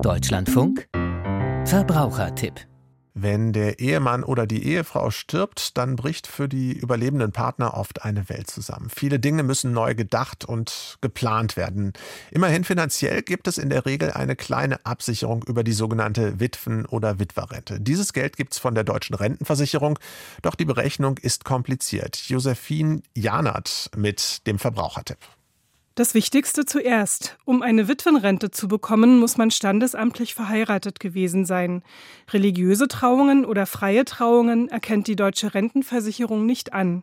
Deutschlandfunk Verbrauchertipp wenn der Ehemann oder die Ehefrau stirbt, dann bricht für die überlebenden Partner oft eine Welt zusammen. Viele Dinge müssen neu gedacht und geplant werden. Immerhin finanziell gibt es in der Regel eine kleine Absicherung über die sogenannte Witwen- oder Witwerrente. Dieses Geld gibt es von der deutschen Rentenversicherung, doch die Berechnung ist kompliziert. Josephine Janert mit dem Verbrauchertipp. Das Wichtigste zuerst. Um eine Witwenrente zu bekommen, muss man standesamtlich verheiratet gewesen sein. Religiöse Trauungen oder freie Trauungen erkennt die deutsche Rentenversicherung nicht an.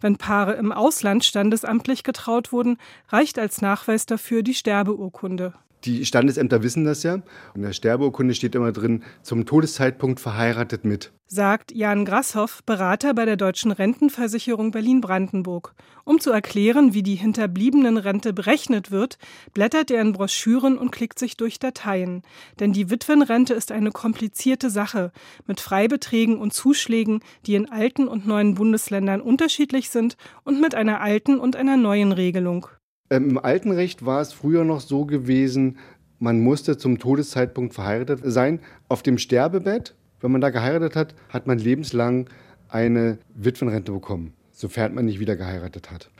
Wenn Paare im Ausland standesamtlich getraut wurden, reicht als Nachweis dafür die Sterbeurkunde. Die Standesämter wissen das ja. In der Sterbeurkunde steht immer drin, zum Todeszeitpunkt verheiratet mit. Sagt Jan Grasshoff, Berater bei der Deutschen Rentenversicherung Berlin-Brandenburg. Um zu erklären, wie die Hinterbliebenenrente berechnet wird, blättert er in Broschüren und klickt sich durch Dateien. Denn die Witwenrente ist eine komplizierte Sache mit Freibeträgen und Zuschlägen, die in alten und neuen Bundesländern unterschiedlich sind und mit einer alten und einer neuen Regelung. Ähm, Im alten Recht war es früher noch so gewesen, man musste zum Todeszeitpunkt verheiratet sein. Auf dem Sterbebett, wenn man da geheiratet hat, hat man lebenslang eine Witwenrente bekommen, sofern man nicht wieder geheiratet hat.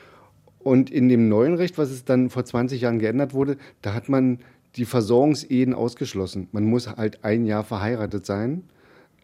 Und in dem neuen Recht, was es dann vor 20 Jahren geändert wurde, da hat man die Versorgungsehen ausgeschlossen. Man muss halt ein Jahr verheiratet sein,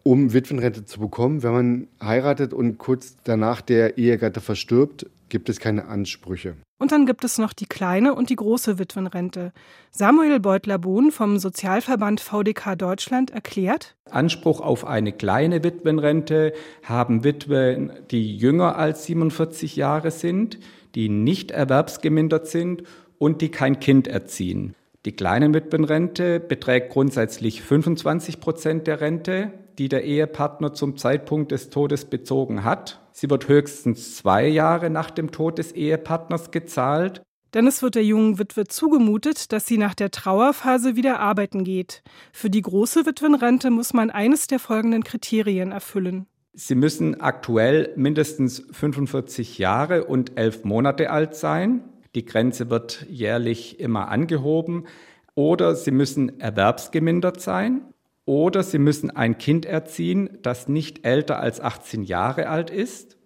um Witwenrente zu bekommen. Wenn man heiratet und kurz danach der Ehegatte verstirbt, gibt es keine Ansprüche. Und dann gibt es noch die kleine und die große Witwenrente. Samuel Beutler-Bohn vom Sozialverband VDK Deutschland erklärt: Anspruch auf eine kleine Witwenrente haben Witwen, die jünger als 47 Jahre sind, die nicht erwerbsgemindert sind und die kein Kind erziehen. Die kleine Witwenrente beträgt grundsätzlich 25 Prozent der Rente, die der Ehepartner zum Zeitpunkt des Todes bezogen hat. Sie wird höchstens zwei Jahre nach dem Tod des Ehepartners gezahlt. Denn es wird der jungen Witwe zugemutet, dass sie nach der Trauerphase wieder arbeiten geht. Für die große Witwenrente muss man eines der folgenden Kriterien erfüllen. Sie müssen aktuell mindestens 45 Jahre und elf Monate alt sein. Die Grenze wird jährlich immer angehoben. Oder Sie müssen erwerbsgemindert sein. Oder sie müssen ein Kind erziehen, das nicht älter als 18 Jahre alt ist.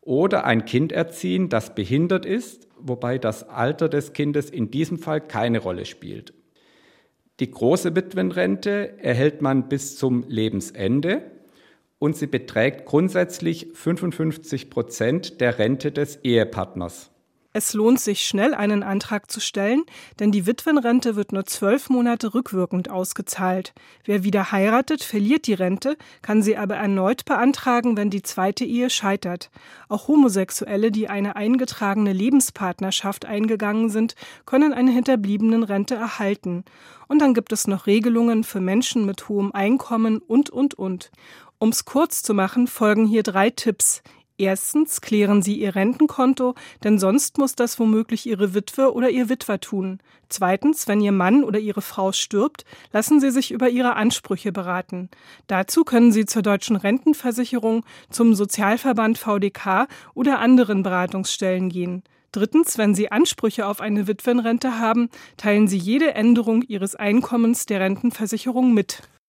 Oder ein Kind erziehen, das behindert ist, wobei das Alter des Kindes in diesem Fall keine Rolle spielt. Die große Witwenrente erhält man bis zum Lebensende und sie beträgt grundsätzlich 55 Prozent der Rente des Ehepartners. Es lohnt sich schnell, einen Antrag zu stellen, denn die Witwenrente wird nur zwölf Monate rückwirkend ausgezahlt. Wer wieder heiratet, verliert die Rente, kann sie aber erneut beantragen, wenn die zweite Ehe scheitert. Auch Homosexuelle, die eine eingetragene Lebenspartnerschaft eingegangen sind, können eine Hinterbliebenenrente erhalten. Und dann gibt es noch Regelungen für Menschen mit hohem Einkommen und, und, und. Um's kurz zu machen, folgen hier drei Tipps. Erstens klären Sie Ihr Rentenkonto, denn sonst muss das womöglich Ihre Witwe oder Ihr Witwer tun. Zweitens, wenn Ihr Mann oder Ihre Frau stirbt, lassen Sie sich über Ihre Ansprüche beraten. Dazu können Sie zur Deutschen Rentenversicherung, zum Sozialverband VDK oder anderen Beratungsstellen gehen. Drittens, wenn Sie Ansprüche auf eine Witwenrente haben, teilen Sie jede Änderung Ihres Einkommens der Rentenversicherung mit.